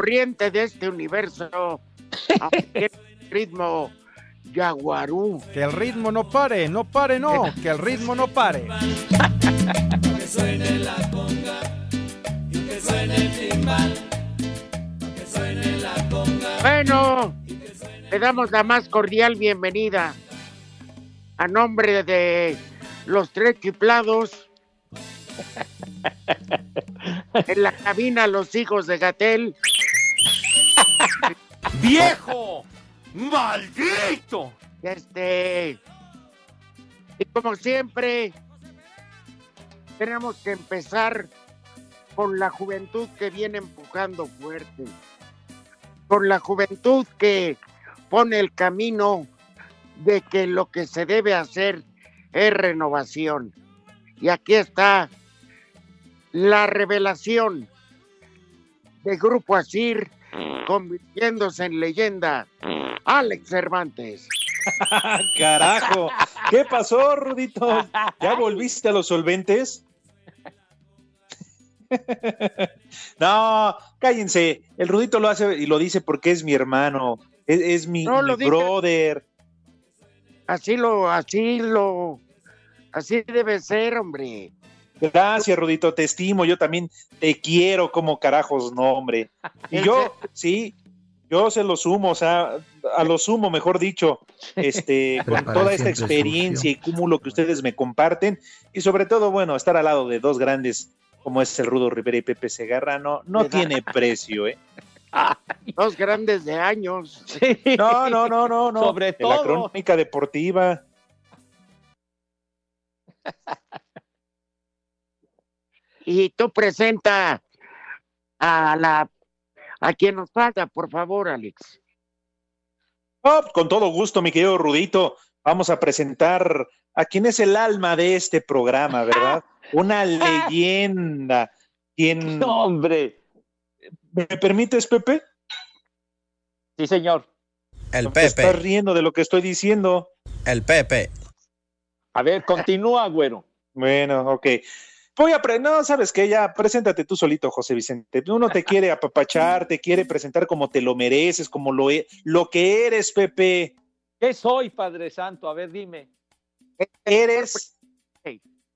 Corriente de este universo, ritmo yaguarú. Que el ritmo no pare, no pare, no, que el ritmo no pare. que suene la bueno, le damos la más cordial bienvenida a nombre de los tres chiflados. en la cabina los hijos de Gatel. ¡Viejo! ¡Maldito! Este. Y como siempre, tenemos que empezar con la juventud que viene empujando fuerte, con la juventud que pone el camino de que lo que se debe hacer es renovación. Y aquí está la revelación de Grupo Asir convirtiéndose en leyenda, Alex Cervantes. Carajo, ¿qué pasó, Rudito? ¿Ya volviste a los solventes? no, cállense. El Rudito lo hace y lo dice porque es mi hermano, es, mi, brother. Así lo, así lo, así debe ser, hombre. Gracias, Rudito, te estimo, yo también te quiero como carajos, no, hombre. Y yo, sí, yo se lo sumo, o sea, a lo sumo, mejor dicho, este, con toda esta experiencia y cúmulo que ustedes me comparten, y sobre todo, bueno, estar al lado de dos grandes como es el Rudo Rivera y Pepe Segarra, no, tiene precio, ¿eh? Dos grandes de años. No, no, no, no, no. Sobre todo. La crónica deportiva. Y tú presenta a la a quien nos falta, por favor, Alex. Oh, con todo gusto, mi querido Rudito. Vamos a presentar a quien es el alma de este programa, ¿verdad? una leyenda. ¿Quién... hombre. ¿Me permites, Pepe? Sí, señor. El Pepe. Estás riendo de lo que estoy diciendo. El Pepe. A ver, continúa, güero. Bueno, ok. Voy a no, sabes que ya preséntate tú solito, José Vicente. Uno te quiere apapachar, te quiere presentar como te lo mereces, como lo, e, lo que eres, Pepe. ¿Qué soy, Padre Santo? A ver, dime. Eres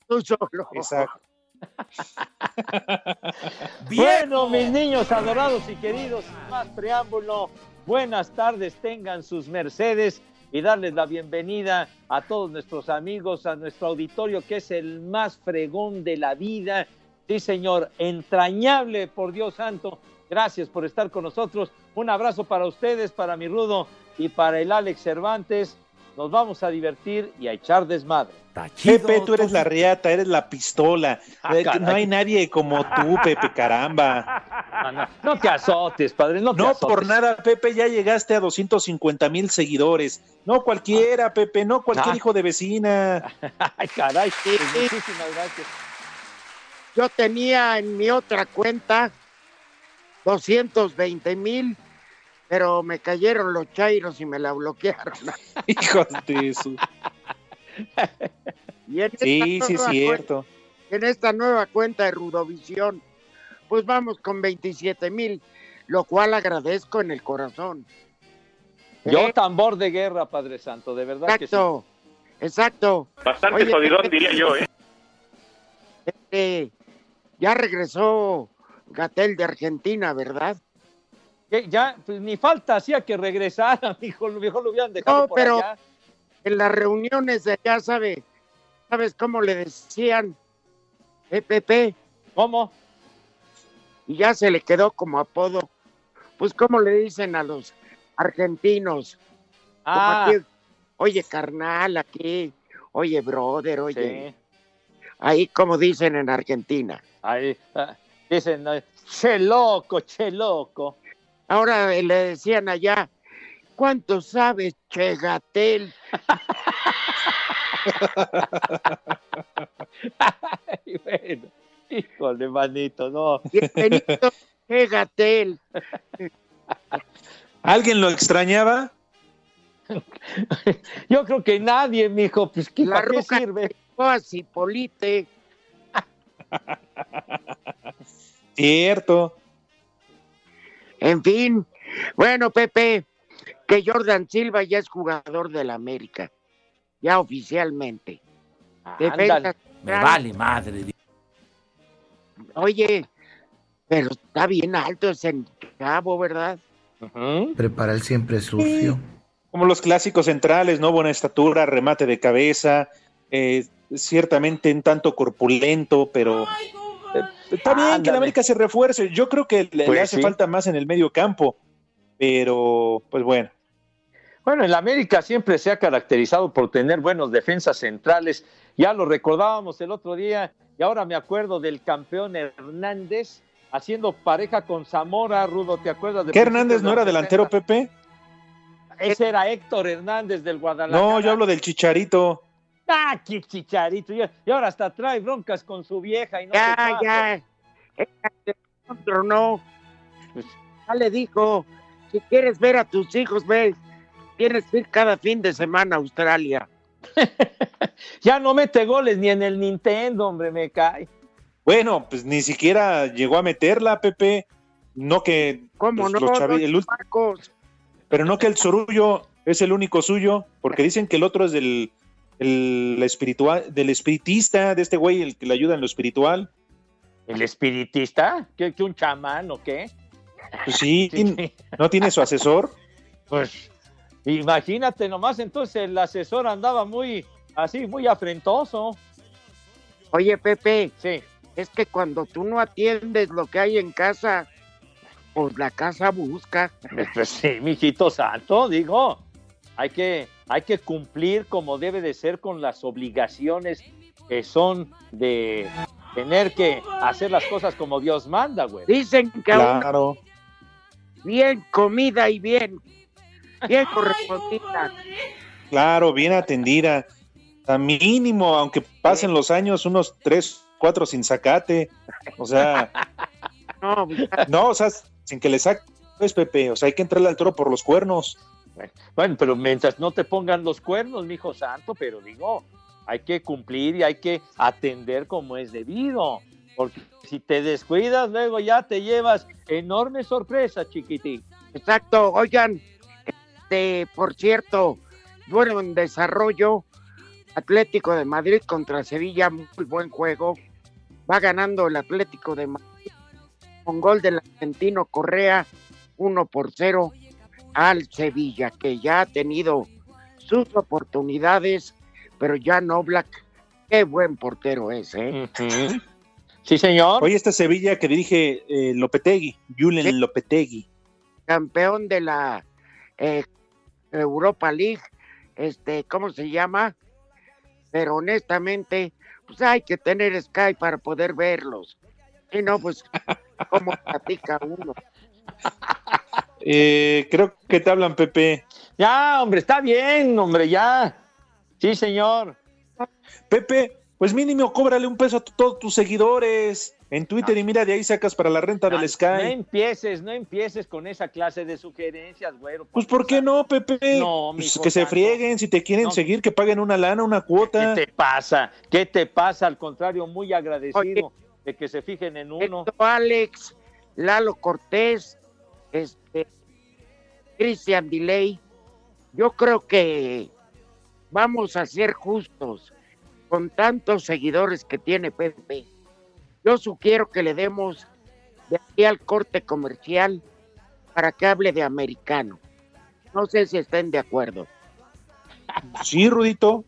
bueno, mis niños adorados y queridos, sin más preámbulo, buenas tardes, tengan sus mercedes y darles la bienvenida a todos nuestros amigos, a nuestro auditorio que es el más fregón de la vida. Sí, señor, entrañable, por Dios santo. Gracias por estar con nosotros. Un abrazo para ustedes, para mi Rudo y para el Alex Cervantes nos vamos a divertir y a echar desmadre. Pepe, tú eres la riata, eres la pistola. Ah, eh, no hay nadie como tú, Pepe, caramba. No, te azotes, padre, no te No por nada, Pepe, ya llegaste a 250 mil seguidores. No cualquiera, Pepe, no cualquier ah. hijo de vecina. Ay, caray, muchísimas gracias. Yo tenía en mi otra cuenta 220 mil, pero me cayeron los chairos y me la bloquearon. Hijos de en Sí, esta sí es nueva cierto. En esta nueva cuenta de Rudovisión, pues vamos con 27 mil, lo cual agradezco en el corazón. Yo Eh, tambor de guerra, Padre Santo, de verdad que sí. Exacto, exacto. Bastante Oye, jodidón, diría yo, ¿eh? este, ya regresó Gatel de Argentina, ¿verdad? Que ya, pues, ni falta hacía que regresara, mijo, mejor lo hubieran dejado No, por pero- allá. En las reuniones de allá, ¿sabe? ¿Sabes cómo le decían? EPP, ¿Cómo? y ya se le quedó como apodo. Pues, ¿cómo le dicen a los argentinos? Ah, aquí, oye, carnal, aquí. Oye, brother, oye. sí. Ahí, como dicen en Argentina. Ahí, ah, dicen, che loco, che loco. Ahora le decían allá, ¿cuánto sabes, Che Gatel? Ay, bueno, híjole, manito, no. Bienvenido, Che Gatel. ¿Alguien lo extrañaba? Yo creo que nadie, mijo, pues ¿qué, La ¿para qué sirve? llegó a Cipolite. Cierto. En fin, bueno, Pepe, que Jordan Silva ya es jugador del América, ya oficialmente. Defensa Ándale. central. madre. Oye, pero está bien alto ese cabo, ¿verdad? Prepara el siempre sucio. Como los clásicos centrales, ¿no? Buena estatura, remate de cabeza, eh, ciertamente un tanto corpulento, pero está bien que el América se refuerce. Yo creo que le, le Pues hace sí. falta más en el medio campo, pero pues bueno. Bueno, el América siempre se ha caracterizado por tener buenos defensas centrales. Ya lo recordábamos el otro día y ahora me acuerdo del campeón Hernández haciendo pareja con Zamora, Rudo, ¿te acuerdas? de ¿Qué Hernández no era delantero, 60? Pepe? Ese era Héctor Hernández del Guadalajara. No, yo hablo del Chicharito. Ah, qué chicharito. Y ahora hasta trae broncas con su vieja y no Ya, ya. Otro no. Pues- Ya le dijo, si quieres ver a tus hijos, ve, tienes que ir cada fin de semana a Australia. Ya no mete goles ni en el Nintendo, hombre, me cae. Bueno, pues ni siquiera llegó a meterla, Pepe. No que ¿Cómo Pues no? los chavi- Los el chamacos. pero no que el Sorullo es el único suyo, porque dicen que el otro es del el espiritual, del espiritista, de este güey, el que le ayuda en lo espiritual. ¿El espiritista? ¿Qué, qué un chamán o qué? Pues sí, no tiene su asesor. Pues imagínate nomás, entonces el asesor andaba muy así, muy afrentoso. Oye, Pepe, Sí, es que cuando tú no atiendes lo que hay en casa, pues la casa busca. pues sí, mijito santo, digo, hay que, hay que cumplir como debe de ser con las obligaciones que son de tener que hacer las cosas como Dios manda, güey. Dicen que aún Claro. bien comida y bien, bien correspondida. Claro, bien atendida. A mínimo, aunque pasen los años, unos tres, cuatro sin sacate. O sea, no, o sea, sin que le saques, pues, Pepe. O sea, hay que entrarle al toro por los cuernos. Bueno, pero mientras no te pongan los cuernos, mijo santo, pero digo, hay que cumplir y hay que atender como es debido. Porque si te descuidas, luego ya te llevas enorme sorpresa, chiquitín. exacto. Oigan, este, por cierto, bueno, en desarrollo, Atlético de Madrid contra Sevilla, muy buen juego. Va ganando el Atlético de Madrid con gol del argentino Correa, 1 por 0 al Sevilla, que ya ha tenido sus oportunidades, pero ya no Black, qué buen portero es, ¿eh? Sí, señor. Oye, esta Sevilla que dirige eh, Lopetegui, Julen Sí. Lopetegui. campeón de la eh, Europa League, este, ¿cómo se llama? Pero honestamente, pues hay que tener Sky para poder verlos. Y no, pues, ¿cómo platica uno? Eh, creo que te hablan, Pepe. Ya, hombre, está bien, hombre, ya. Sí, señor. Pepe, pues mínimo cóbrale un peso a todos tus seguidores en Twitter y mira, de ahí sacas para la renta del Sky. No empieces, no empieces con esa clase de sugerencias, güero. Pues ¿por qué no, Pepe? No, pues que se frieguen, si te quieren seguir, que paguen una lana, una cuota. ¿Qué te pasa? ¿Qué te pasa? Al contrario, muy agradecido de que se fijen en uno. Alex, Lalo Cortés, este, Cristian Delay, yo creo que vamos a ser justos con tantos seguidores que tiene Pepe. Yo sugiero que le demos de aquí al corte comercial para que hable de americano. No sé si estén de acuerdo. Sí, Rudito.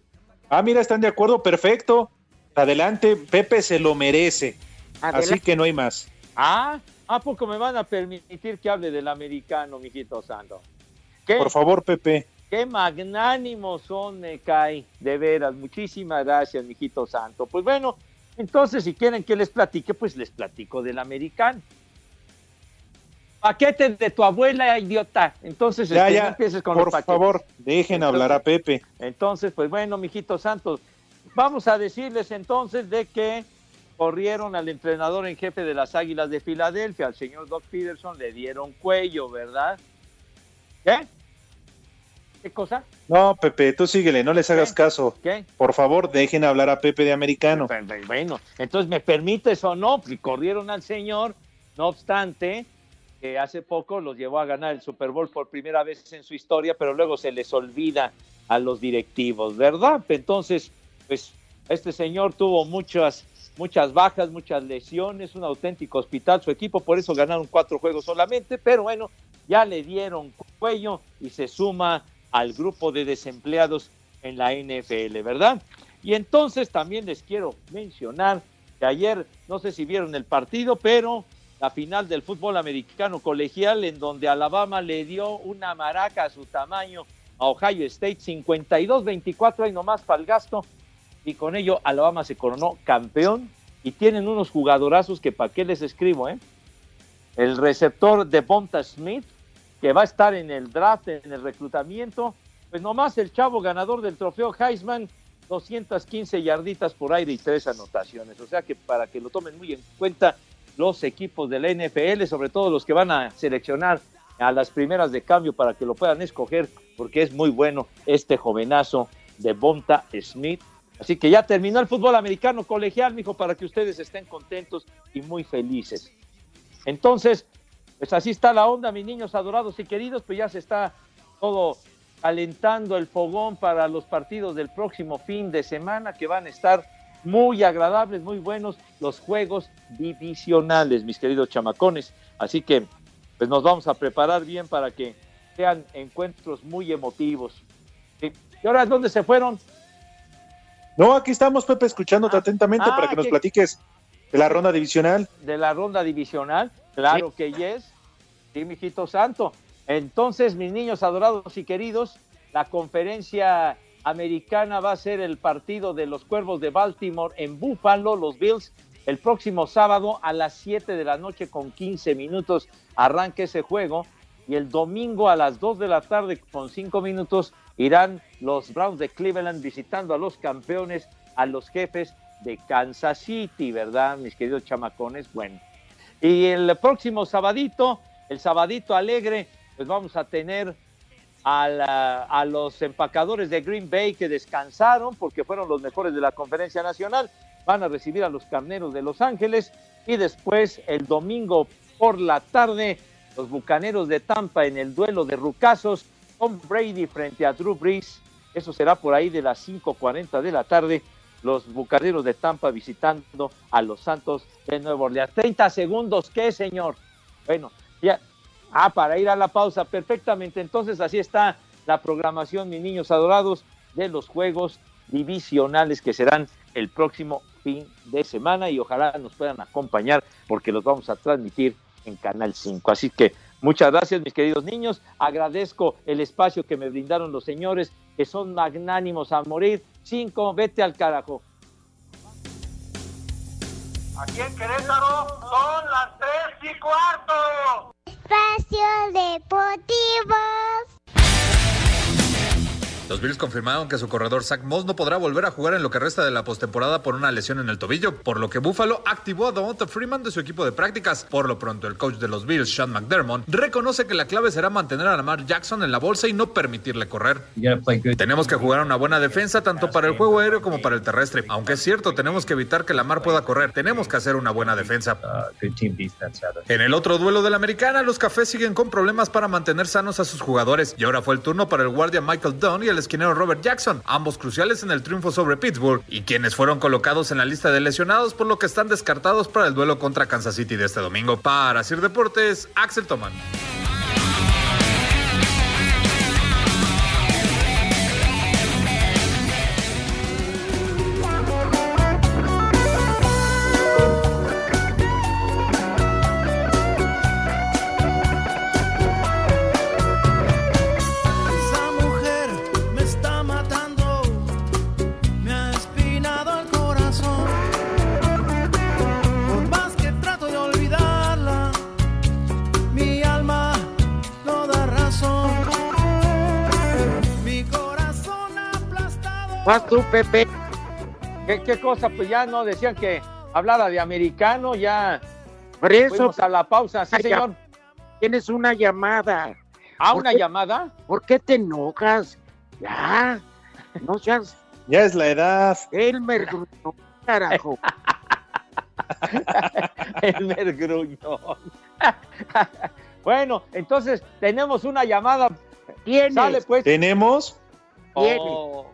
Ah, mira, están de acuerdo, perfecto. Adelante, Pepe se lo merece. Así que no hay más. Ah, ¿a poco me van a permitir que hable del americano, mijito santo? Por favor, Pepe. Qué magnánimos son, me cae, de veras. Muchísimas gracias, mijito santo. Pues bueno, entonces si quieren que les platique, pues les platico del americano. Paquete de tu abuela, idiota. Entonces, ya, este, ya. empieces con Por favor, dejen hablar a Pepe. Entonces, pues bueno, mijito santo, vamos a decirles entonces de que corrieron al entrenador en jefe de las Águilas de Filadelfia, al señor Doc Peterson, le dieron cuello, ¿verdad? ¿Qué? ¿Qué cosa? No, Pepe, tú síguele, no les hagas caso. ¿Qué? Por favor, dejen hablar a Pepe de americano. Bueno, entonces me permites o no, y corrieron al señor, no obstante, que hace poco los llevó a ganar el Super Bowl por primera vez en su historia, pero luego se les olvida a los directivos, ¿verdad? Entonces, pues este señor tuvo muchas muchas bajas, muchas lesiones, un auténtico hospital su equipo, por eso ganaron cuatro juegos solamente, pero bueno, ya le dieron cuello y se suma al grupo de desempleados en la NFL, ¿verdad? Y entonces también les quiero mencionar que ayer, no sé si vieron el partido, pero la final del fútbol americano colegial en donde Alabama le dio una maraca a su tamaño a Ohio State, 52-24, ahí nomás para el gasto, y con ello Alabama se coronó campeón y tienen unos jugadorazos que para qué les escribo, ¿eh? El receptor de Bonta Smith, que va a estar en el draft, en el reclutamiento, pues nomás el chavo ganador del trofeo Heisman, 215 yarditas por aire y tres anotaciones. O sea que para que lo tomen muy en cuenta los equipos de la NFL, sobre todo los que van a seleccionar a las primeras de cambio para que lo puedan escoger, porque es muy bueno este jovenazo de Bonta Smith, Así que ya terminó el fútbol americano colegial, mijo, para que ustedes estén contentos y muy felices. Entonces, pues así está la onda, mis niños adorados y queridos, pues ya se está todo calentando el fogón para los partidos del próximo fin de semana que van a estar muy agradables, muy buenos los juegos divisionales, mis queridos chamacones. Así que pues nos vamos a preparar bien para que sean encuentros muy emotivos. ¿Y ahora dónde se fueron? No, aquí estamos, Pepe, escuchándote ah, atentamente para ah, que nos platiques de la ronda divisional. De la ronda divisional, claro que yes. Sí, mijito santo. Entonces, mis niños adorados y queridos, la conferencia americana va a ser el partido de los Cuervos de Baltimore en Buffalo, los Bills, el próximo sábado a las 7 de la noche con 15 minutos arranca ese juego y el domingo a las 2 de la tarde con 5 minutos irán los Browns de Cleveland visitando a los campeones, a los jefes de Kansas City, ¿verdad, mis queridos chamacones? Bueno, y el próximo sabadito, el sabadito alegre, pues vamos a tener a, los empacadores de Green Bay que descansaron porque fueron los mejores de la conferencia nacional. Van a recibir a los carneros de Los Ángeles y después el domingo por la tarde los bucaneros de Tampa en el duelo de rucazos Tom Brady frente a Drew Brees. Eso será por ahí de las 5:40 de la tarde. Los bucaneros de Tampa visitando a los Santos de Nueva Orleans. 30 segundos, ¿qué, señor? Bueno, ya. Ah, para ir a la pausa, perfectamente. Entonces, así está la programación, mis niños adorados, de los juegos divisionales que serán el próximo fin de semana y ojalá nos puedan acompañar porque los vamos a transmitir en Canal 5. Así que Muchas gracias, mis queridos niños. Agradezco el espacio que me brindaron los señores, que son magnánimos a morir. Cinco, vete al carajo. Aquí en Querétaro son las tres y cuarto. Espacio Deportivo. Los Bills confirmaron que su corredor Zach Moss no podrá volver a jugar en lo que resta de la postemporada por una lesión en el tobillo, por lo que Buffalo activó a Devonta Freeman de su equipo de prácticas. Por lo pronto, el coach de los Bills, Sean McDermott, reconoce que la clave será mantener a Lamar Jackson en la bolsa y no permitirle correr. Tenemos que jugar una buena defensa tanto para el juego aéreo como para el terrestre. Aunque es cierto, tenemos que evitar que Lamar pueda correr. Tenemos que hacer una buena defensa. En el otro duelo de la americana, los cafés siguen con problemas para mantener sanos a sus jugadores. Y ahora fue el turno para el guardia Michael Dunn y el esquinero Robert Jackson, ambos cruciales en el triunfo sobre Pittsburgh, y quienes fueron colocados en la lista de lesionados, por lo que están descartados para el duelo contra Kansas City de este domingo. Para Sir Deportes, Axel Toman. Vas tú, Pepe. ¿Qué, qué cosa? Pues ya no decían que hablara de americano, ya Por eso fuimos a la pausa, sí señor. tienes una llamada. ¿A ¿Por una qué? llamada? ¿Por qué te enojas? Ya. No seas Ya es la edad. Elmer Gruñón, carajo. El gruñón. bueno, entonces tenemos una llamada. Tienes. Sale pues. Tenemos, Tiene. Oh,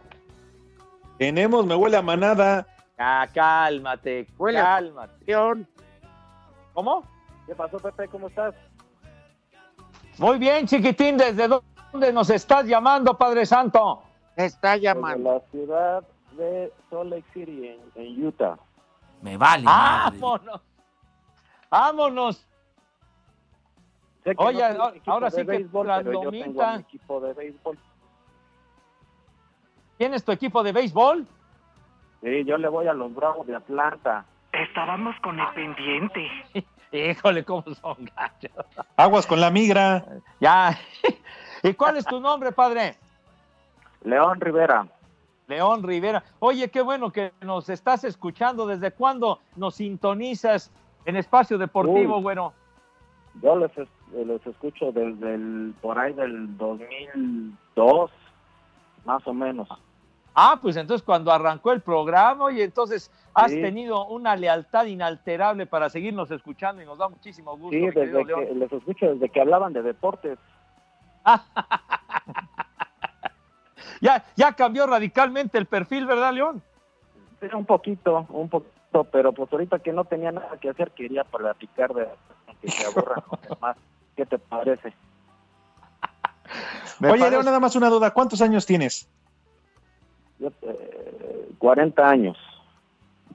tenemos, me huele a manada. ya, cálmate, Huele a- cálmate. León. ¿Cómo? ¿Qué pasó, Pepe? ¿Cómo estás? Muy bien, chiquitín, ¿desde dónde nos estás llamando, Padre Santo? Está Desde llamando. la ciudad de Salt Lake City, en, en Utah. Me vale. madre. ¡Vámonos! ¡Vámonos! Sé que Oye, no ahora- sí que béisbol, pero yo tengo Randomita. a mi equipo de béisbol. ¿Tienes tu equipo de béisbol? Sí, yo le voy a los Bravos de Atlanta. Estábamos con el pendiente. Híjole, cómo son gachos. Aguas con la migra. Ya. ¿Y cuál es tu nombre, padre? León Rivera. León Rivera. Oye, qué bueno que nos estás escuchando. ¿Desde cuándo nos sintonizas en Espacio Deportivo, Uy. bueno? Yo les, es- les escucho desde el, por ahí del 2002, más o menos. Ah, pues entonces cuando arrancó el programa y entonces has Sí. tenido una lealtad inalterable para seguirnos escuchando y nos da muchísimo gusto. Sí, desde León. que, les escucho desde que hablaban de deportes. Ya, ya cambió radicalmente el perfil, ¿verdad, León? Sí, un poquito, un poquito, pero pues ahorita que no tenía nada que hacer, quería platicar de que se aburran los demás. ¿Qué te parece? Me Oye, parece- Leo, nada más una duda. ¿Cuántos años tienes? Eh, 40 años.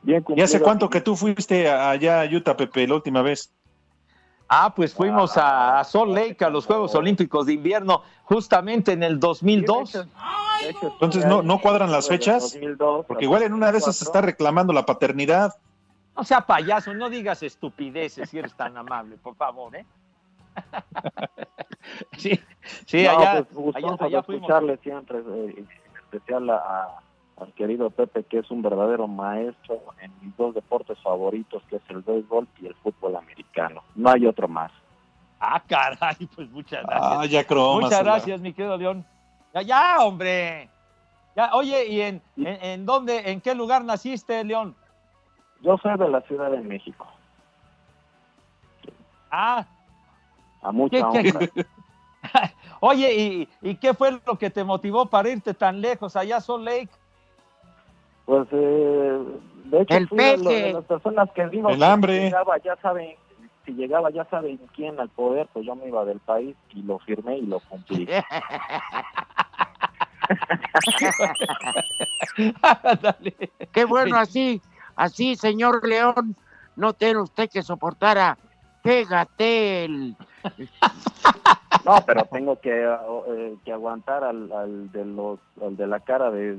Bien ¿Y hace cuánto que tú fuiste allá a Utah, Pepe, la última vez? Ah, pues fuimos a, a Salt Lake, a los Juegos Olímpicos de Invierno, justamente en el 2002. De hecho, Entonces, estuve ¿no- ahí no cuadran las fechas? 2002 Porque igual en una de esas se 2004. está reclamando la paternidad. No sea payaso, no digas estupideces si eres tan amable, por favor, ¿eh? sí, sí, No, allá, pues, allá, allá de fuimos. escucharle siempre, eh, especial a- a- al querido Pepe, que es un verdadero maestro en mis dos deportes favoritos, que es el béisbol y el fútbol americano. No hay otro más. Ah, caray, pues muchas gracias. Ah, ya muchas gracias, mi querido León. Ya, ya, hombre. Ya, oye, ¿y en, en, en dónde, en qué lugar naciste, León? Yo soy de la Ciudad de México, Ah, a mucha ¿Qué- qué- honra. oye, ¿y, ¿y qué fue lo que te motivó para irte tan lejos allá a Salt Lake? Pues, eh, de hecho, El fui de, lo- peje. de las personas que digo El que hambre. Si llegaba, ya saben, si llegaba, ya saben quién al poder, pues yo me iba del país y lo firmé y lo cumplí. Qué bueno así, así, señor León, no tiene usted que soportar a Gatel. No, pero tengo que, eh, que aguantar al, al de los, al de la cara de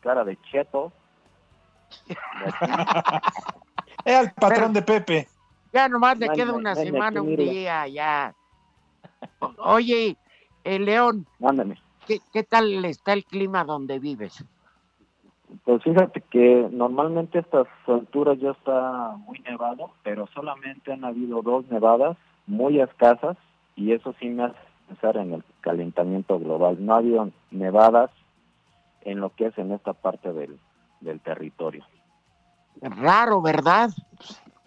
cara de cheto. Es al patrón de Pepe. Ya nomás le Ven, queda una ven, semana, un día, ya. Oye, el León, Mándame. ¿qué, qué tal está el clima donde vives? Pues fíjate que normalmente a estas alturas ya está muy nevado, pero solamente han habido dos nevadas muy escasas y eso sí me hace pensar en el calentamiento global. No ha habido nevadas en lo que es en esta parte del, del territorio. Raro, ¿verdad?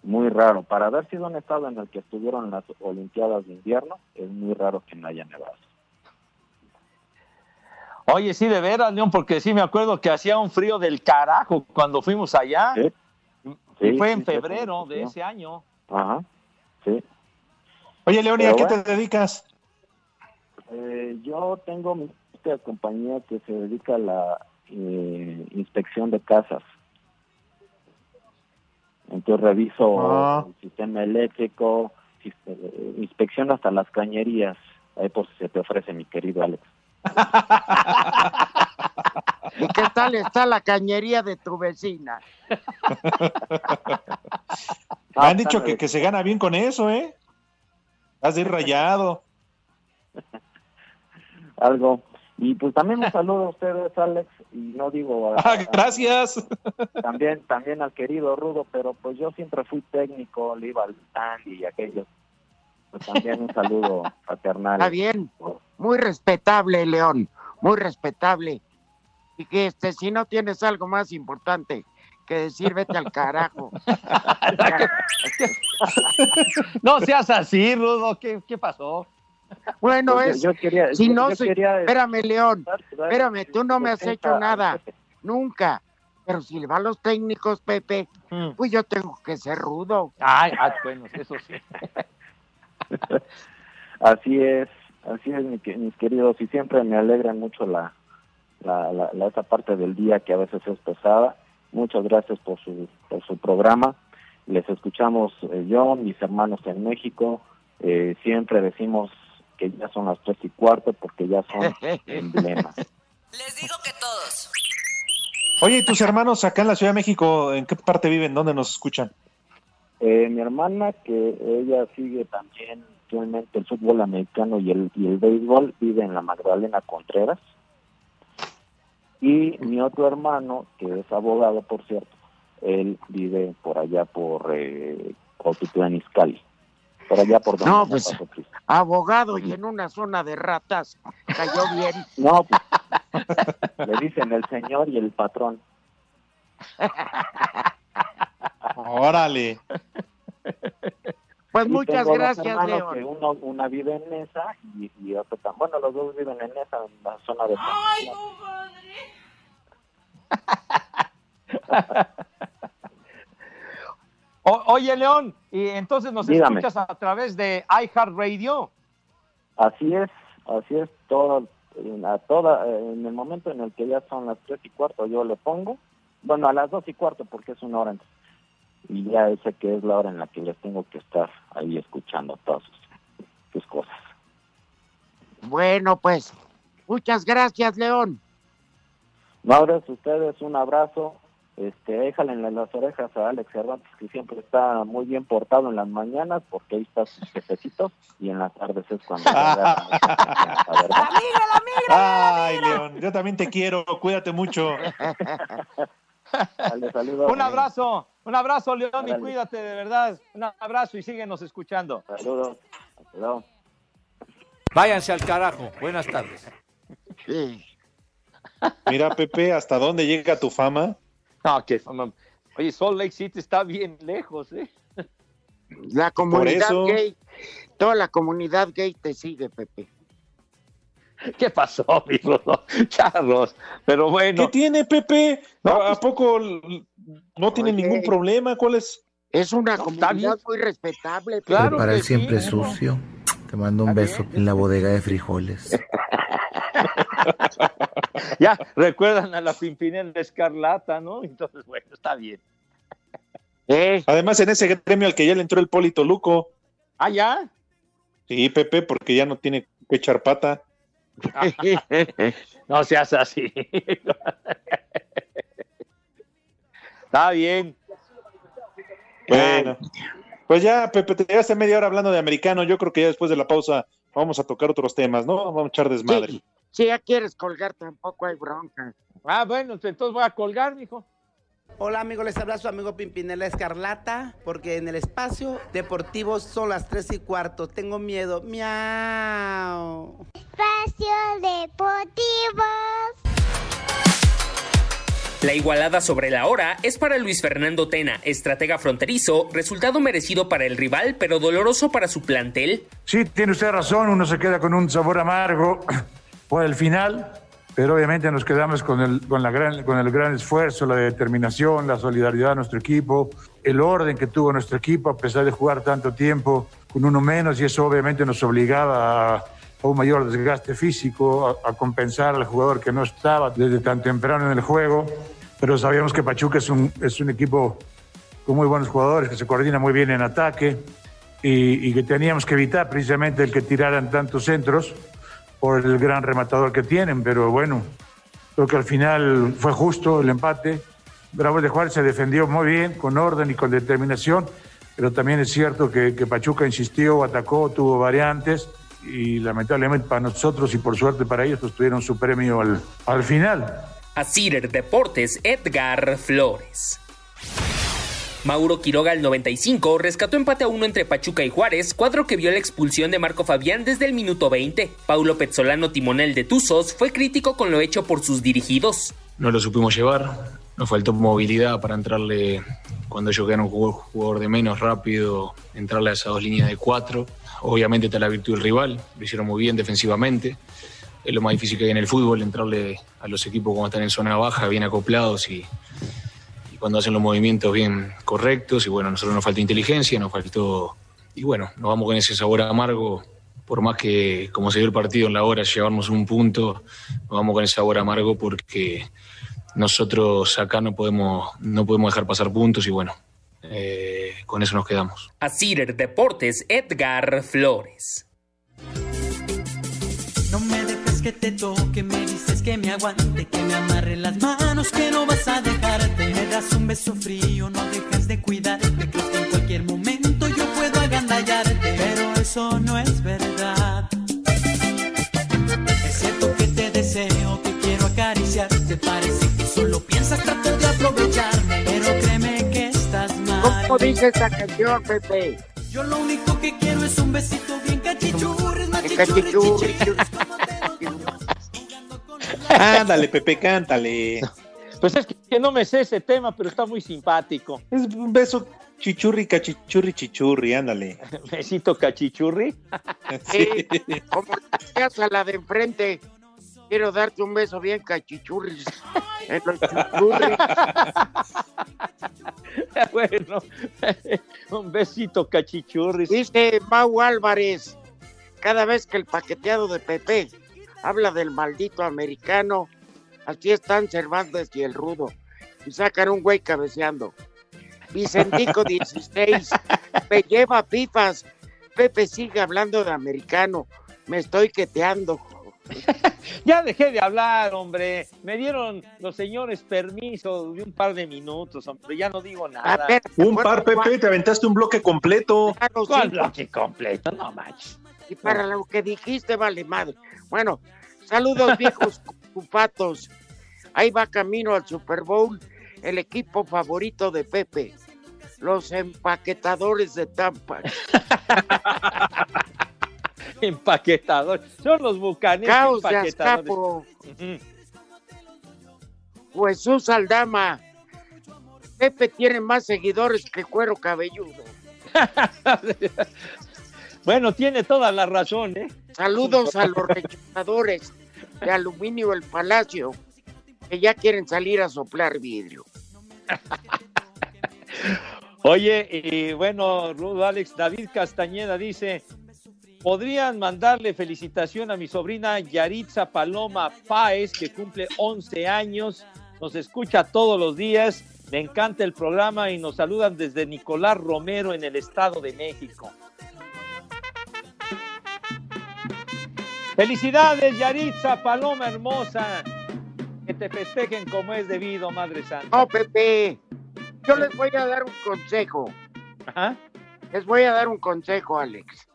Muy raro. Para haber sido un estado en el que estuvieron las Olimpiadas de invierno, es muy raro que no haya nevado. Oye, sí, de veras, León, porque sí me acuerdo que hacía un frío del carajo cuando fuimos allá. Sí. y fue sí, en sí, febrero sí, de ese año. Ajá, sí. Oye, León, ¿y a qué bueno. te dedicas? Eh, yo tengo mi propia compañía que se dedica a la eh, inspección de casas. Entonces reviso Ah. el sistema eléctrico, eh, inspección hasta las cañerías. Ahí por si se te ofrece, mi querido Alex. ¿Y qué tal está la cañería de tu vecina? Me han dicho que, que se gana bien con eso, ¿eh? Has de ir rayado. Algo. Y pues también un saludo a ustedes, Alex, y no digo a- Ah, gracias. también también al querido Rudo, pero pues yo siempre fui técnico, le iba al Tandy y aquello. Pues también un saludo fraternal. Está bien, muy respetable, León, muy respetable. Y que este, si no tienes algo más importante que decir, vete al carajo. No seas así, Rudo. ¿Qué, qué pasó? Bueno, Pues es, yo, yo quería, si yo- no yo soy- quería, espérame, León, espérame, tú no me has hecho nada, nunca. Pero si le van los técnicos, Pepe, Mm. pues yo tengo que ser rudo. Ay, ah, bueno, eso sí. Así es, así es, mis queridos, y siempre me alegra mucho la, la, la- la- esa parte del día que a veces es pesada. Muchas gracias por su, por su programa. Les escuchamos eh, yo, mis hermanos en México. Eh, siempre decimos que ya son las tres y cuarto porque ya son emblemas. Les digo que todos. Oye, ¿y tus hermanos acá en la Ciudad de México, en qué parte viven? ¿Dónde nos escuchan? Eh, mi hermana, que ella sigue también actualmente el fútbol americano y el, y el béisbol, vive en la Magdalena Contreras. Y mi otro hermano, que es abogado, por cierto, él vive por allá por eh, Izcalli. Por allá por donde No, pues-. Abogado y en una zona de ratas, cayó bien. No, pues, le dicen el señor y el patrón. Órale. Pues Y muchas tengo dos gracias, hermanos León. que uno, una vive en esa y, y otro tam- Bueno, los dos viven en esa, en la zona de San O- oye, León, y entonces nos Dígame. escuchas a través de iHeartRadio. Así es, así es, todo, en- a toda, en el momento en el que ya son las tres y cuarto yo le pongo, bueno, a las dos y cuarto porque es una hora antes, y ya sé que es la hora en la que les tengo que estar ahí escuchando todas sus, sus cosas. Bueno, pues, muchas gracias, León. No, gracias a ustedes, un abrazo, este, déjale en las orejas a Alex Cervantes que siempre está muy bien portado en las mañanas porque ahí está sus jefecitos y en las tardes es cuando... agarra mucha confianza, ¿verdad? Ay, León, yo también te quiero, cuídate mucho. Dale, saludos. Un abrazo, un abrazo, León, y cuídate de verdad. Un abrazo y síguenos escuchando. Saludos. Luego. Váyanse al carajo. Buenas tardes. Sí. Mira, Pepe, ¿hasta dónde llega tu fama? No, que. Oye, Salt Lake City está bien lejos, ¿eh? La comunidad eso. gay, toda la comunidad gay te sigue, Pepe. ¿Qué pasó, mi Rudo? Charlos. Pero bueno. ¿Qué tiene, Pepe? No, ¿A, pues- a poco no tiene Oye. ningún problema? ¿Cuál es? Es una No, comunidad muy respetable. Pepe. Claro para el siempre sí, ¿cómo no? sucio. Te mando un beso en la bodega de frijoles. Ya recuerdan a la Pimpinela Escarlata, ¿no? Entonces, bueno, está bien. Eh, Además, en ese gremio al que ya le entró el Polito Luco. Ah, ya. Sí, Pepe, porque ya no tiene que echar pata. No seas así. Está bien. Bueno, pues ya, Pepe, te llegaste media hora hablando de americano. Yo creo que ya después de la pausa vamos a tocar otros temas, ¿no? Vamos a echar desmadre. sí, Si ya quieres colgar, tampoco hay bronca. Ah, bueno, entonces voy a colgar, mijo. Hola amigos, les habla su amigo Pimpinela Escarlata, porque en el espacio deportivo son las 3 y cuarto. Tengo miedo. Miau. Espacio Deportivo. La igualada sobre la hora es para Luis Fernando Tena, estratega fronterizo, resultado merecido para el rival, pero doloroso para su plantel. Sí, tiene usted razón, uno se queda con un sabor amargo por el final, pero obviamente nos quedamos con el, con, la gran, con el gran esfuerzo, la determinación, la solidaridad de nuestro equipo, el orden que tuvo nuestro equipo a pesar de jugar tanto tiempo con uno menos y eso obviamente nos obligaba a, a un mayor desgaste físico, a, a, compensar al jugador que no estaba desde tan temprano en el juego, pero sabíamos que Pachuca es un, es un equipo con muy buenos jugadores, que se coordina muy bien en ataque y, y que teníamos que evitar precisamente el que tiraran tantos centros por el gran rematador que tienen, pero bueno, creo que al final fue justo el empate. Bravo de Juárez se defendió muy bien, con orden y con determinación, pero también es cierto que, Pachuca insistió, atacó, tuvo variantes y lamentablemente para nosotros y por suerte para ellos pues tuvieron su premio al, al final. A Cider Deportes, Edgar Flores. Mauro Quiroga al 95 rescató empate a uno entre Pachuca y Juárez, cuadro que vio la expulsión de Marco Fabián desde el minuto 20. Paulo Pezzolano, timonel de Tuzos, fue crítico con lo hecho por sus dirigidos. No lo supimos llevar, nos faltó movilidad para entrarle, cuando ellos quedan un jugador de menos rápido, entrarle a esas dos líneas de cuatro. Obviamente está la virtud del rival, lo hicieron muy bien defensivamente. Es lo más difícil que hay en el fútbol, entrarle a los equipos cuando están en zona baja, bien acoplados y cuando hacen los movimientos bien correctos. Y bueno, a nosotros nos falta inteligencia, nos faltó. Y bueno, nos vamos con ese sabor amargo. Por más que, como se dio el partido en la hora, llevarnos un punto, nos vamos con ese sabor amargo porque nosotros acá no podemos, no podemos dejar pasar puntos y bueno, eh, con eso nos quedamos. A Cider Deportes, Edgar Flores. No me dejes que te toque, me dices que me aguante, que me amarre las manos, que no vas a dejarte. Das un beso frío, no dejas de cuidarte, crees que en cualquier momento yo puedo agandallarte, pero eso no es verdad. Es cierto que te deseo, que quiero acariciarte, parece que solo piensas tratar de aprovecharme, pero créeme que estás mal. ¿Cómo dice esta canción, Pepe? Yo lo único que quiero es un besito bien cachichurris, Cachichurri. Ándale, Pepe, cántale. Pues es que no me sé ese tema, pero está muy simpático. Es un beso chichurri, cachichurri, chichurri, ándale. Besito cachichurri. Sí, como seas a la de enfrente, quiero darte un beso bien cachichurris. En los chichurris. bueno, un besito cachichurris. Dice Mau Álvarez, cada vez que el paqueteado de Pepe habla del maldito americano, aquí están Cervantes y el Rudo, y sacan un güey cabeceando. Vicentico 16, me lleva pifas. Pepe sigue hablando de americano, me estoy queteando. Ya dejé de hablar, hombre. Me dieron los señores permiso de un par de minutos, hombre. Ya no digo nada. Ver, Un par, Pepe, te aventaste un bloque completo. Claro, ¿Cuál sí, bloque completo? No manches. Y para lo que dijiste, vale madre. Bueno, saludos viejos cupatos. Ahí va camino al Super Bowl el equipo favorito de Pepe, los empaquetadores de Tampa. Empaquetador. Son los bucaneros Caos de empaquetadores. Azcapo, Ujú. Jesús Aldama. Pepe tiene más seguidores que cuero cabelludo. Bueno, tiene toda la razón, ¿eh? Saludos a los rechazadores de aluminio El Palacio, que ya quieren salir a soplar vidrio. Oye, y bueno, Rudo Alex, David Castañeda dice, ¿podrían mandarle felicitación a mi sobrina Yaritza Paloma Páez, que cumple 11 años, nos escucha todos los días, me encanta el programa y nos saludan desde Nicolás Romero en el Estado de México. Felicidades, Yaritza Paloma hermosa. Te festejen como es debido, Madre Santa. No, Pepe, yo les voy a dar un consejo. Ajá. Les voy a dar un consejo, Alex.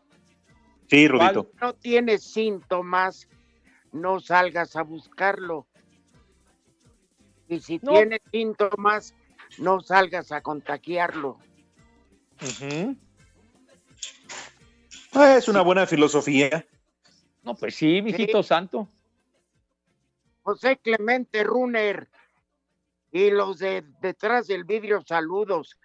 Sí, Rudito. Cuando no tienes síntomas, no salgas a buscarlo. Y si No. tiene síntomas, no salgas a contagiarlo. Ah, es una buena filosofía. No, pues sí, mijito santo. José Clemente Runner y los de detrás del vidrio, saludos.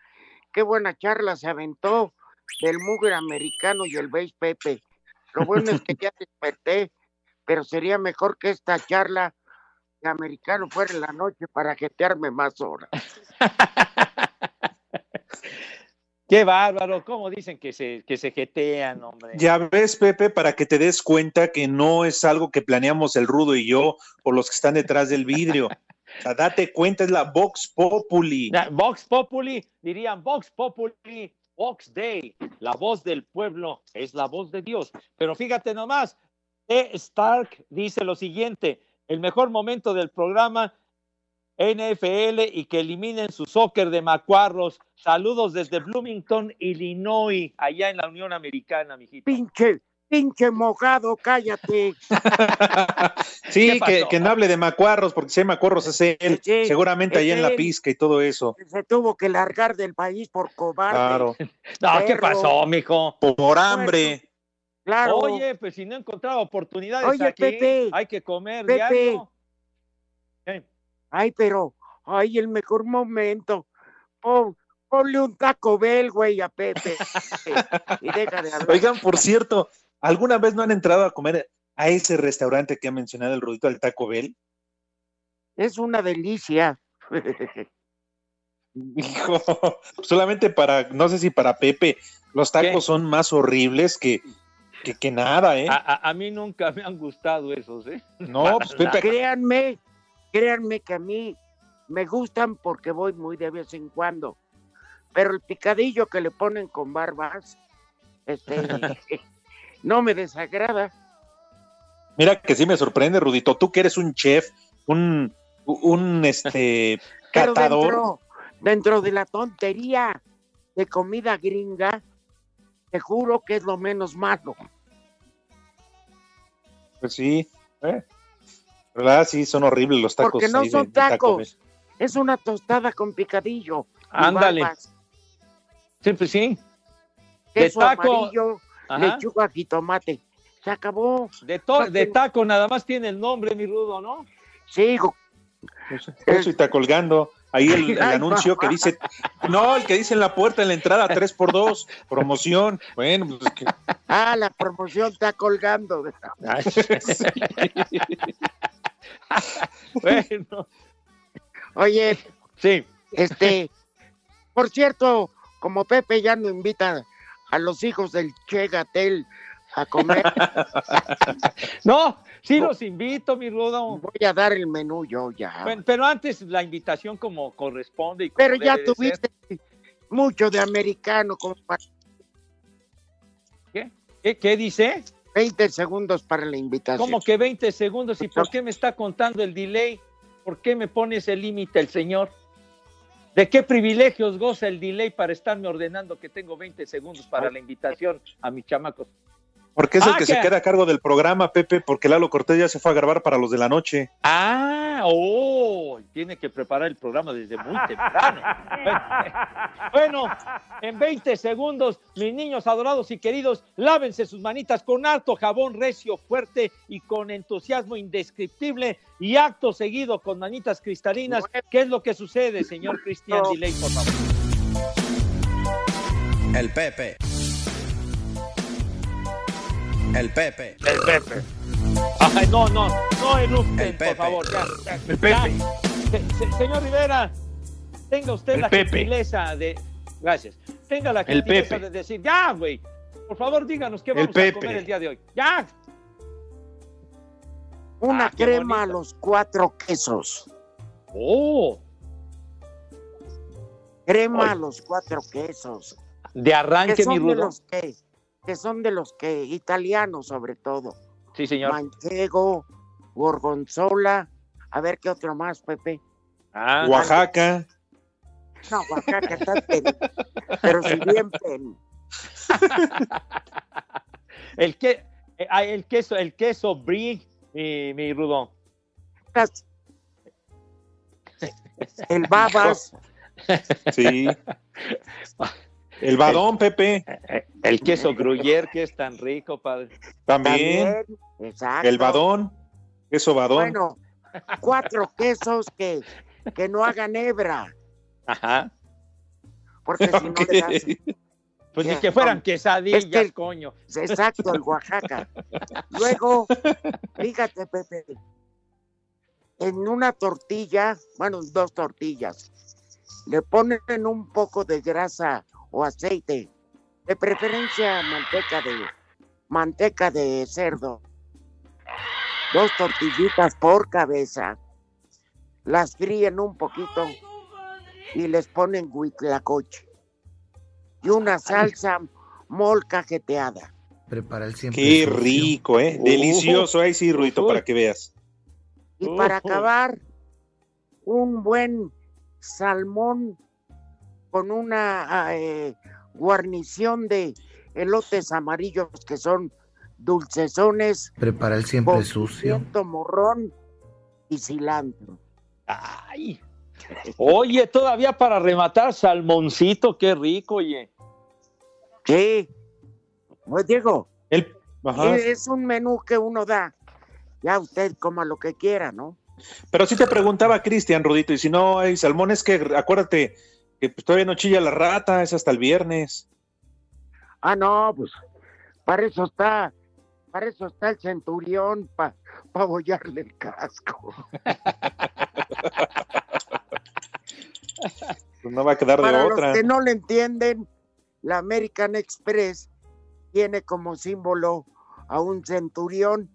Qué buena charla se aventó del mugre americano y el beige Pepe. Lo bueno es que ya desperté, pero sería mejor que esta charla de americano fuera en la noche para jetearme más horas. Qué bárbaro, ¿cómo dicen que se, que se jetean, hombre? Ya ves, Pepe, para que te des cuenta que no es algo que planeamos el Rudo y yo o los que están detrás del vidrio. O sea, date cuenta, es la Vox Populi. Vox Populi, dirían Vox Populi, Vox Day, la voz del pueblo es la voz de Dios. Pero fíjate nomás, E. Stark dice lo siguiente, el mejor momento del programa NFL y que eliminen su soccer de macuarros. Saludos desde Bloomington, Illinois, allá en la Unión Americana, mijito. Pinche, pinche mojado, cállate. Sí, ¿Qué que, no hable de macuarros, porque si hay macuarros es él, Sí, seguramente es ahí en la pizca y todo eso. Se tuvo que largar del país por cobarde. Claro. No, ¿qué pasó, mijo? Por hambre. Claro. Oye, pues si no encontraba oportunidades Oye, aquí, Pepe, hay que comer Pepe. diario. Ay, pero, ay, el mejor momento. Pon- ponle un taco bel, güey, a Pepe. y deja de hablar. Oigan, por cierto, ¿alguna vez no han entrado a comer a ese restaurante que ha mencionado el Rudito, al Taco Bell? Es una delicia. Hijo, solamente para, no sé si para Pepe, los tacos ¿Qué? son más horribles que, que, que nada, ¿eh? A, a- a mí nunca me han gustado esos, ¿eh? no, pues Pepe, créanme, créanme que a mí me gustan porque voy muy de vez en cuando. Pero el picadillo que le ponen con barbas, este, no me desagrada. mira que sí me sorprende, Rudito, tú que eres un chef, un, un este, Pero catador. dentro, dentro de la tontería de comida gringa, te juro que es lo menos malo. Pues sí, ¿eh? ¿Verdad? Sí, son horribles los tacos. Porque no ahí de- son de Taco tacos. Es una tostada con picadillo. Ándale. Sí, pues sí. De queso taco. amarillo, Ajá. lechuga, jitomate. Se acabó. De, to- de taco nada más tiene el nombre, mi rudo, ¿no? Sí, Eso y está colgando. Ahí el, el Ay, anuncio que dice, no, el que dice en la puerta, en la entrada, 3 por 2 promoción. Bueno, pues es que- Ah, la promoción está colgando. bueno, Oye, sí. este, por cierto, como Pepe ya no invita a los hijos del Che Gatel a comer, No, sí los invito, mi rudo. voy a dar el menú yo ya. Bueno, pero antes la invitación como corresponde. Y como Pero ya ser. tuviste mucho de americano, como ¿Qué? ¿Qué, qué dice? 20 segundos para la invitación. Como que 20 segundos. ¿Y por qué me está contando el delay? ¿Por qué me pone ese límite el señor? ¿De qué privilegios goza el delay para estarme ordenando que tengo 20 segundos para la invitación a mis chamacos? Porque es el Ah, que que- se queda a cargo del programa, Pepe, porque Lalo Cortés ya se fue a grabar para los de la noche. Ah, oh, tiene que preparar el programa desde muy temprano. Bueno, en 20 segundos, mis niños adorados y queridos, lávense sus manitas con alto jabón recio, fuerte y con entusiasmo indescriptible y acto seguido con manitas cristalinas. ¿Qué es lo que sucede, señor Cristian Diley, por favor? El Pepe. El Pepe. El Pepe. Ay, no, no, no erupten, El por Pepe. favor, ya. ya, El ya. Pepe. Se- se- señor Rivera, tenga usted El la Pepe. gentileza de. Gracias. Tenga la El gentileza Pepe. de decir, ya, güey. Por favor, díganos qué El vamos a Pepe. comer el día de hoy. ¡Ya! Una Ah, crema a los cuatro quesos. ¡Oh! Crema a los cuatro quesos. De arranque, que mi de rudo. los que, que son de los que, italianos sobre todo. Sí, señor. Manchego, gorgonzola, a ver qué otro más, Pepe. Ah, Oaxaca. No, Oaxaca está pen- pero si bien pen. el, que, eh, ah, el queso, el queso brie, mi, mi Rudo? El babas. Sí. El badón, Pepe. El queso gruyer que es tan rico, padre. También. Exacto. El badón. Queso badón. Bueno, cuatro quesos que, que no hagan hebra. Ajá. Porque si no le das. Pues ni Ya, que fueran no. quesadillas, Es que el- coño. Exacto, el Oaxaca. Luego, fíjate, Pepe, en una tortilla, bueno, dos tortillas, le ponen un poco de grasa o aceite, de preferencia manteca de manteca de cerdo. Dos tortillitas por cabeza, las fríen un poquito y les ponen huitlacoche y una salsa mol cajeteada. Prepara el siempre. Qué rico, ¿eh? Delicioso. Ahí sí, Ruito, para que veas. Y para acabar, un buen salmón con una ah, eh, guarnición de elotes amarillos que son dulcezones, Prepara el siempre con sucio. morrón y cilantro. Ay. Oye, todavía para rematar, salmoncito, qué rico, oye. Sí, pues Diego, El... Ajá. es un menú que uno da. Ya usted coma lo que quiera, ¿no? Pero sí te preguntaba Cristian, Rudito, y si no hay salmón, es que acuérdate que pues, todavía no chilla la rata, es hasta el viernes. Ah, no, pues para eso está, para eso está el centurión, para pa bollarle el casco. Pues no va a quedar de Para otra. los que no le entienden, la American Express tiene como símbolo a un centurión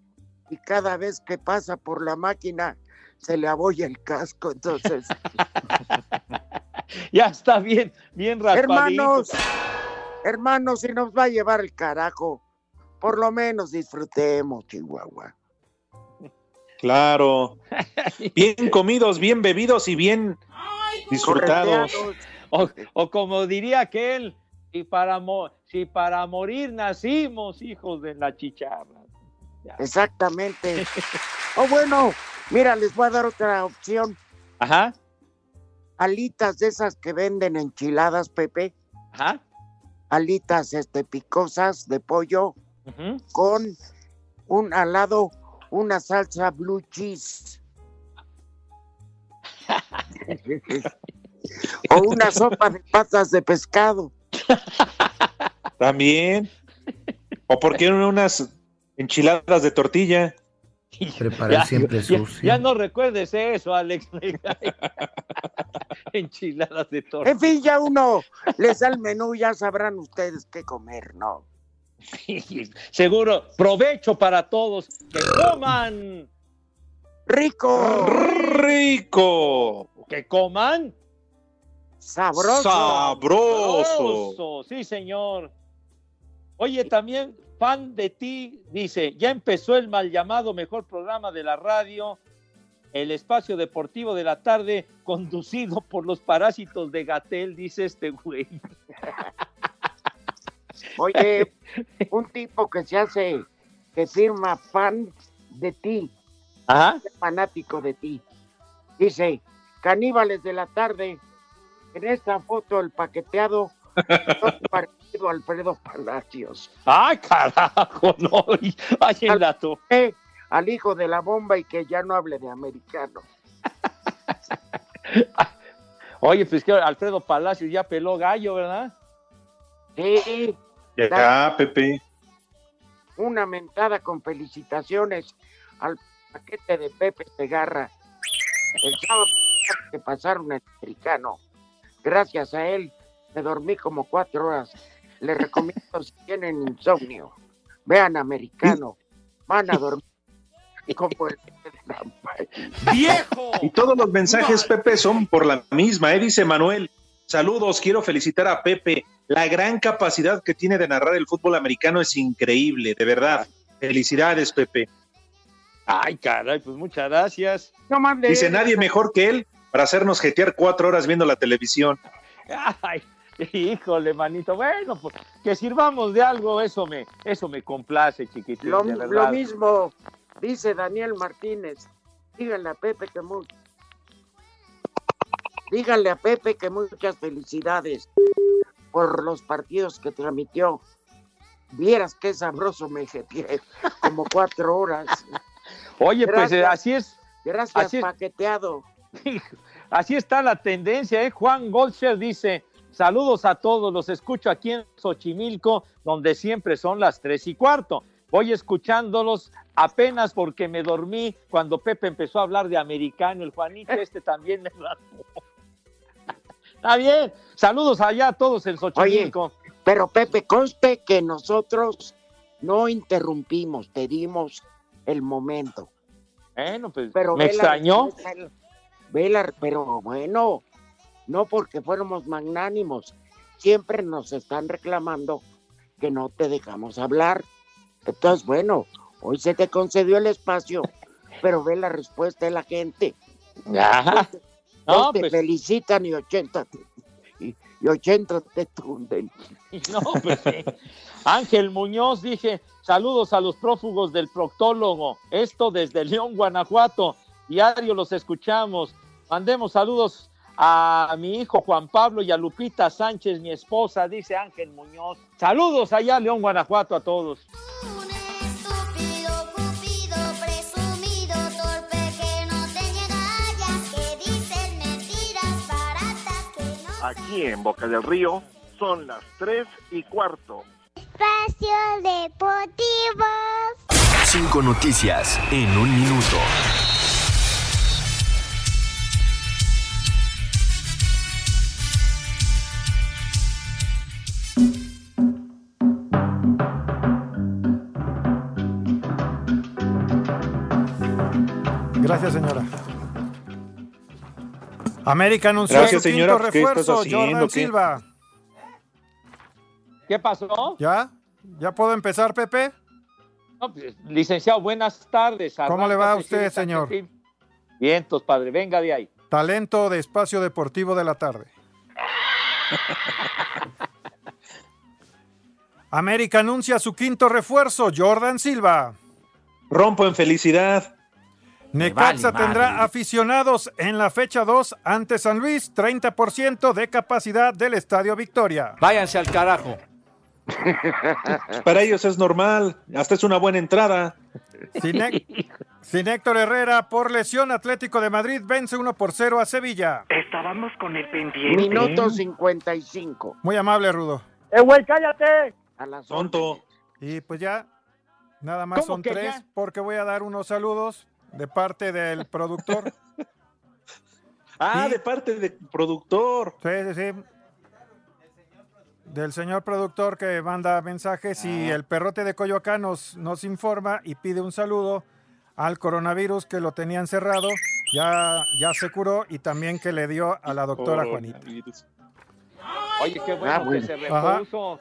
y cada vez que pasa por la máquina se le abolla el casco. Entonces, Ya está bien, bien raspadito. hermanos, hermanos, si nos va a llevar el carajo, por lo menos disfrutemos, Chihuahua. Claro. Bien comidos, bien bebidos y bien disfrutados. O, o como diría aquel, si para, mo- si para morir nacimos hijos de la chicharra. Exactamente. O bueno, mira, les voy a dar otra opción. Ajá, Alitas de esas que venden enchiladas, Pepe. ajá. Alitas este, picosas de pollo con un al lado una salsa blue cheese. o una sopa de patas de pescado. También. O por qué no unas enchiladas de tortilla. Prepara el siempre ya- sucio. ya no recuerdes eso, Alex. Enchiladas de torta. En fin, ya uno les da el menú, ya sabrán ustedes qué comer, ¿no? Seguro, provecho para todos. Que coman, Rico, Rico. que coman. sabroso. Sabroso. Sabroso, Sí, señor. Oye, también fan de ti, dice, ya empezó el mal llamado mejor programa de la radio, el espacio deportivo de la tarde, conducido por los parásitos de Gatel, dice este güey. Oye, un tipo que se hace, que firma fan de ti, Ajá. fanático de ti. Dice, caníbales de la tarde, en esta foto el paqueteado, Alfredo Palacios. ¡Ay, carajo! No, ay, el dato. Eh, al hijo de la bomba y que ya no hable de americano. Oye, pues que Alfredo Palacios ya peló gallo, ¿verdad? Sí, Ya, Pepe. una mentada con felicitaciones al paquete de Pepe Segarra. El sábado que pasaron el americano. Gracias a él me dormí como cuatro horas. Les recomiendo si tienen insomnio. Vean americano. Van a dormir como el ¡Viejo! Y todos los mensajes, Pepe, son por la misma. ¿eh? Dice Manuel, saludos, quiero felicitar a Pepe. La gran capacidad que tiene de narrar el fútbol americano es increíble, de verdad. Felicidades, Pepe. Ay, caray, pues muchas gracias. No mande. Dice, nadie mejor que él para hacernos jetear cuatro horas viendo la televisión. Ay, híjole, manito. Bueno, pues que sirvamos de algo, eso me, eso me complace, chiquitín. Lo, de lo verdad. mismo, Dice Daniel Martínez, díganle a Pepe que muy... Díganle a Pepe que muchas felicidades por los partidos que transmitió. Vieras qué sabroso me jeteé, como cuatro horas. Oye, pues eh, así es. Gracias, Así es. paqueteado. Así está la tendencia, ¿eh? Juan Goldsher dice, saludos a todos, los escucho aquí en Xochimilco, donde siempre son las tres y cuarto. Voy escuchándolos apenas porque me dormí cuando Pepe empezó a hablar de americano, el Juanito este también me. Está bien, saludos allá a todos en Xochimilco. Pero Pepe, conste que nosotros no interrumpimos, te dimos el momento. Bueno, pues Pero me extrañó. respuesta, ve la- pero bueno, no porque fuéramos magnánimos, siempre nos están reclamando que no te dejamos hablar. Entonces, bueno, hoy se te concedió el espacio, pero ve la respuesta de la gente. Ajá. No, te pues- felicitan y 80 te, y, y 80 te tunden. No, pues sí. Ángel Muñoz dije, saludos a los prófugos del proctólogo, esto desde León, Guanajuato, diario los escuchamos, mandemos saludos a mi hijo Juan Pablo y a Lupita Sánchez, mi esposa, dice Ángel Muñoz. Saludos allá León, Guanajuato a todos. Cupido presumido, torpe que no te agallas, que dicen mentiras baratas que no. Aquí en Boca del Río son las 3 y cuarto. Espacio Deportivo. Cinco noticias en un minuto. Gracias, señora. América anunció Gracias, su señora. quinto ¿Qué estás refuerzo, haciendo? Jordan ¿Qué? Silva. ¿Qué pasó? ¿Ya? ¿Ya puedo empezar, Pepe? No, pues, licenciado, buenas tardes. ¿Cómo le va a usted, señor? Vientos, padre, venga de ahí. Talento de Espacio Deportivo de la tarde. América anuncia su quinto refuerzo, Jordan Silva. Rompo en felicidad. Necaxa vale tendrá madre. aficionados en la fecha 2 ante San Luis, 30% de capacidad del Estadio Victoria. Váyanse al carajo. Para ellos es normal. Hasta es una buena entrada. Sin, Hé- sin Héctor Herrera por lesión, Atlético de Madrid vence 1 por 0 a Sevilla. Estábamos con el pendiente. Minuto 55. Muy amable, Rudo. ¡Eh, güey, cállate! A las Tonto. Y pues ya, nada más ¿Cómo son tres ya? porque voy a dar unos saludos de parte del productor. Ah, Sí. de parte del productor. Sí, sí, sí. Del señor productor que manda mensajes Ah. y el perrote de Coyoacán nos, nos informa y pide un saludo al coronavirus que lo tenían cerrado, ya, ya se curó y también que le dio a la doctora Juanita. Oye, qué bueno Ah, que se Ajá. repuso.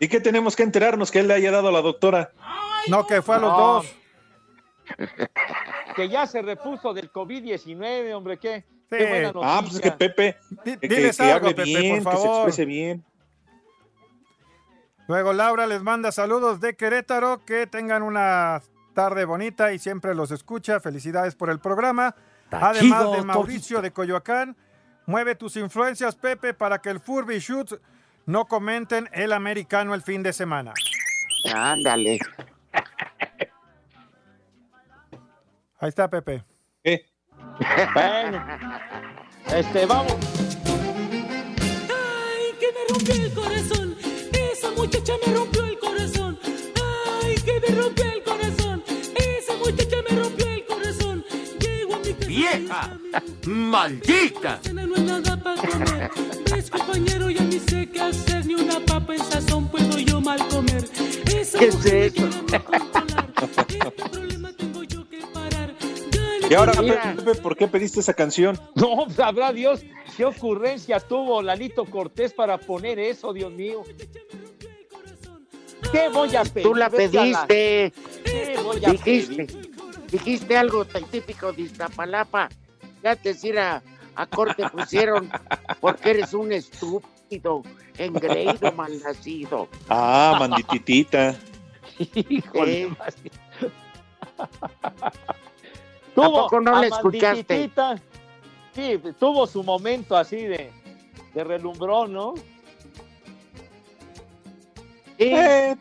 ¿Y qué tenemos que enterarnos que él le haya dado a la doctora? No, que fue a los No. dos. Que ya se repuso del COVID-19, hombre, ¿qué? Sí. Qué buena noticia. Ah, pues es que Pepe, Di- que, que- diles que algo, hable Pepe, bien, por que se favor. exprese bien. Luego Laura les manda saludos de Querétaro, que tengan una tarde bonita y siempre los escucha. Felicidades por el programa. Está Además chido, de Mauricio de Coyoacán, mueve tus influencias, Pepe, para que el Furby Shoots no comenten el americano el fin de semana. Ándale. Ahí está, Pepe. ¿Qué? Bueno, este, vamos. Ay, que me rompió el corazón. Esa muchacha me rompió el corazón. Ay, que me rompió el corazón. Esa muchacha me rompió el corazón. Llego a mi casa. ¡Vieja! ¡Maldita! No hay nada para comer. Ves, compañero, ya ni sé qué hacer. Ni una papa en sazón puedo yo mal comer. Esa ¿Qué es eso? Y ahora. Pepe, ¿por qué pediste esa canción? No, sabrá Dios qué ocurrencia tuvo Lalito Cortés para poner eso, Dios mío. ¿Qué voy a pedir? Tú la pediste. ¿Qué voy a Dijiste. pedir? Dijiste algo tan típico de Iztapalapa. Ya te decir a, a corte pusieron porque eres un estúpido, engreído, malnacido. Ah, mandititita. Híjole, Eh. Tuvo poco no a le escuchaste? Sí, tuvo su momento así de, de relumbrón, ¿no? Sí. Eh,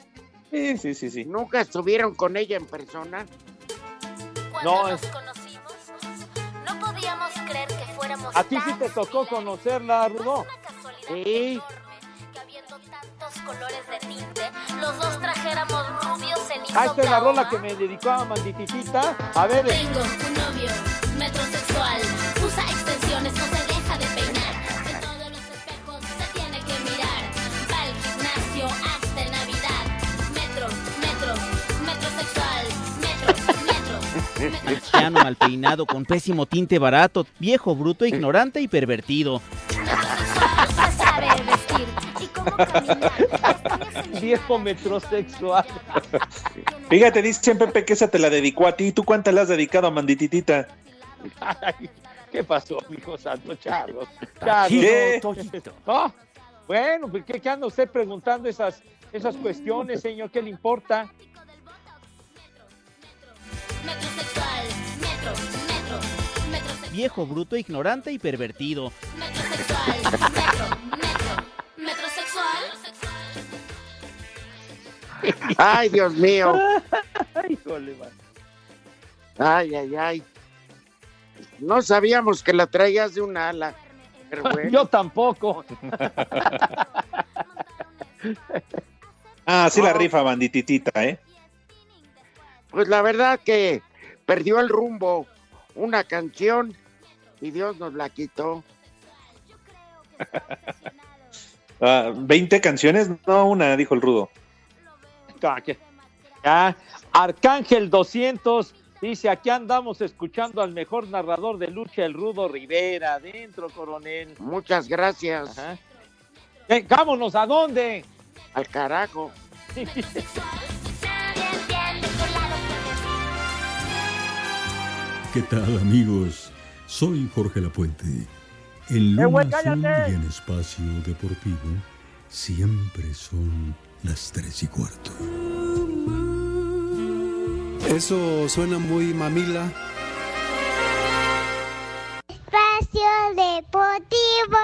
sí, sí, sí, sí. ¿Nunca estuvieron con ella en persona? No, Cuando nos es- conocimos, no podíamos creer que fuéramos a ti sí te tocó conocerla, Rudo. Sí. Colores de tinte, los dos trajéramos rubios en Ah, esta es la rola que me dedicó a Mandititita. A ver, Tengo un novio metrosexual, usa extensiones, no se deja de peinar. En todos los espejos se tiene que mirar. Va al gimnasio hasta Navidad. Metro, metro, metrosexual. Metro, metro. Anciano mal peinado con pésimo tinte barato, viejo bruto, ignorante y pervertido. No sabe viejo metrosexual. Fíjate, dicen Pepe que esa te la dedicó a ti. ¿Tú cuántas le has dedicado a Mandititita? Ay, ¿Qué pasó, mijo santo Charlos? Charlos. ¿Qué? Ah, bueno, pues ¿qué, qué anda usted preguntando esas, esas cuestiones, señor? ¿Qué le importa? Metrosexual. Metro, metro, metrosexual. Viejo bruto, ignorante y pervertido. Metrosexual. Metro, metro, Ay, Dios mío. Ay, ay, ay. No sabíamos que la traías de un ala. Pero bueno. Yo tampoco. Ah, sí la rifa Bandititita, ¿eh? Pues la verdad que perdió el rumbo una canción y Dios nos la quitó. Ah, ¿20 canciones? No, una, dijo el rudo. Ah, Ya, Arcángel 200 dice, aquí andamos escuchando al mejor narrador de lucha, el Rudo Rivera. Adentro, coronel. Muchas gracias. Ajá. Eh, vámonos, ¿a dónde? Al carajo. ¿Qué tal amigos? Soy Jorge Lapuente. En ¡Eh, Luna Azul y en Espacio Deportivo siempre son las tres y cuarto. Eso suena muy mamila. Espacio Deportivo.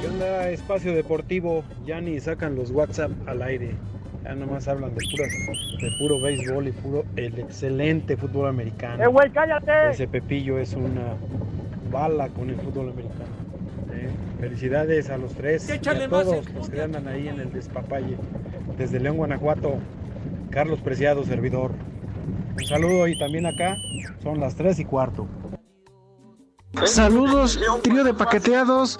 ¿Qué onda, espacio deportivo? Ya ni sacan los WhatsApp al aire. Ya nomás hablan de puras, de puro béisbol y puro el excelente fútbol americano. ¡Eh, güey, cállate! Ese Pepillo es una bala con el fútbol americano. Felicidades a los tres y a más, todos los que andan ahí en el despapalle. Desde León, Guanajuato, Carlos Preciado, servidor. Un saludo y también acá son las tres y cuarto. Saludos, trío de paqueteados.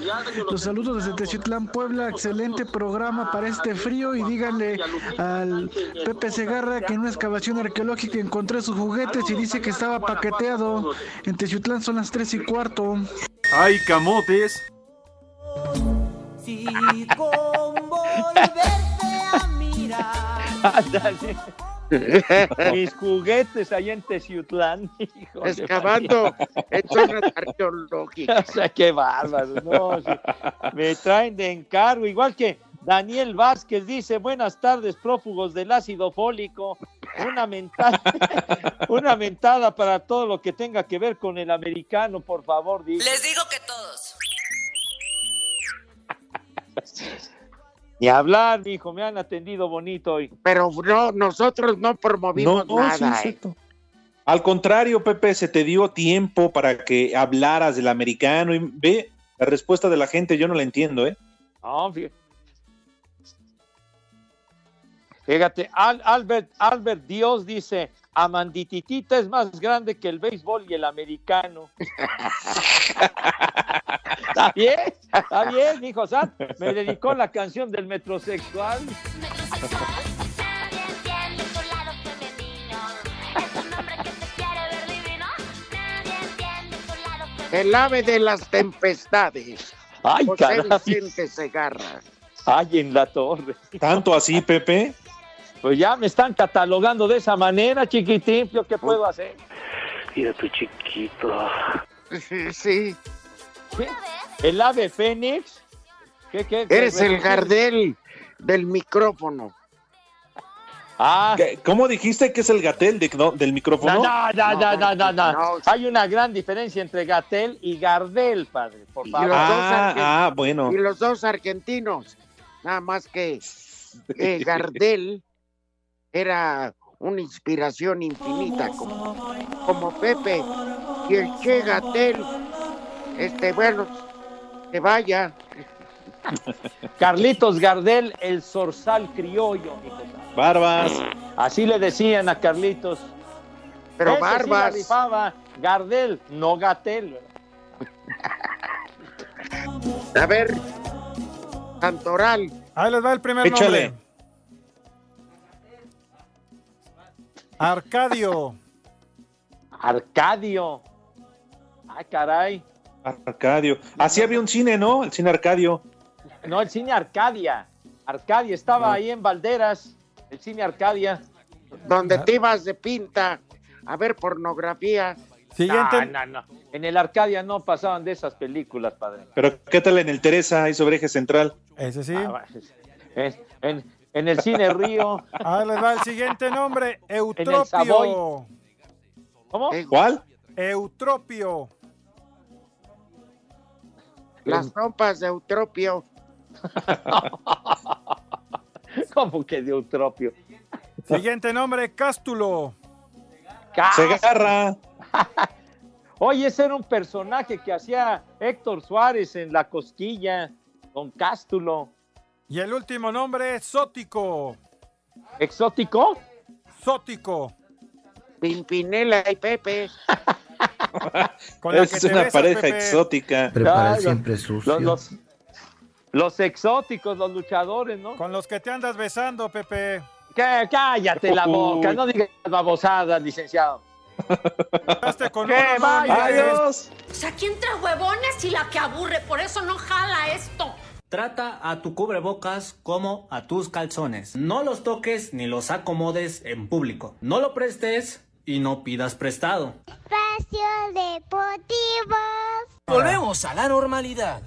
Los saludos desde Teciutlán, Puebla. Excelente programa para este frío. Y díganle al Pepe Segarra que en una excavación arqueológica encontré sus juguetes y dice que estaba paqueteado. En Teciutlán son las 3 y cuarto. ¡Ay, camotes! Si con volverte a mirar. Mis juguetes allá en Teciutlán. hijo Excavando en zonas arqueológicas. O sea, qué bárbaro. No, sí. Me traen de encargo, igual que Daniel Vázquez dice, buenas tardes, prófugos del ácido fólico. Una mentada, una mentada para todo lo que tenga que ver con el americano, por favor, dice. Les digo que todos. Ni hablar, hijo, me han atendido bonito hoy. Pero no, nosotros no promovimos No, nada. sí, ¿eh? cierto. Al contrario, Pepe, se te dio tiempo para que hablaras del americano y ve la respuesta de la gente, yo no la entiendo, ¿eh? No, fí- Fíjate, Al- Albert, Albert Dios dice, Amandititita es más grande que el béisbol y el americano. Está bien, está bien, hijo. San. Me dedicó la canción del metrosexual. El ave de las tempestades. Ay, José caray. Vicente Segarra. Ay, en la torre. ¿Tanto así, Pepe? Pues ya me están catalogando de esa manera, chiquitín. ¿Yo qué puedo hacer? Mira tu chiquito. Sí, ¿Qué? ¿El ave fénix? ¿Qué, qué, qué? eres el Gardel del micrófono. Ah. ¿Cómo dijiste que es el gatel de- no, del micrófono? No, no, no, no, no, no. Hay una gran diferencia entre Gatel y Gardel, padre. Por Y favor. los, dos Ah, ah, bueno. y los dos argentinos. Nada más que eh, Gardel era una inspiración infinita, como, como Pepe. Y el Che Gatel, este, bueno, que vaya. Carlitos Gardel, el zorzal criollo. Barbas. Así le decían a Carlitos. Pero Ese sí la Barbas. rifaba. Gardel, no Gatel. A ver, Santoral. Ahí les va el primer Échale. nombre. Arcadio. Arcadio. Ah, caray. Arcadio. Así había un cine, ¿no? El cine Arcadio. No, el cine Arcadia. Arcadia estaba ahí en Valderas. El cine Arcadia. Donde te ibas de pinta a ver pornografía. Siguiente. No, no, no. En el Arcadia no pasaban de esas películas, padre. Pero ¿qué tal en el Teresa, ahí sobre eje central? Ese sí. Ah, En, en- en el cine Río. Ahí les va el siguiente nombre. Eutropio. ¿Cómo? ¿Cuál? Eutropio. Las trompas de Eutropio. ¿Cómo que de Eutropio? Siguiente nombre, Cástulo. Segarra. Oye, ese era un personaje que hacía Héctor Suárez en La Cosquilla, Don Cástulo. Y el último nombre, Sótico. ¿Exótico? Sótico. Pimpinela y Pepe. Con la Es te una besas, pareja Pepe. exótica. Prepara siempre sucio. Los, los, los exóticos, los luchadores, ¿no? Con los que te andas besando, Pepe. Cá- Cállate la boca, no digas babosadas, licenciado. Con ¿Qué? uno, no, Vaya. Adiós. O sea, ¿quién trae huevones y la que aburre? Por eso no jala esto. Trata a tu cubrebocas como a tus calzones. No los toques ni los acomodes en público. No lo prestes y no pidas prestado. Espacio Deportivo. Volvemos a la normalidad.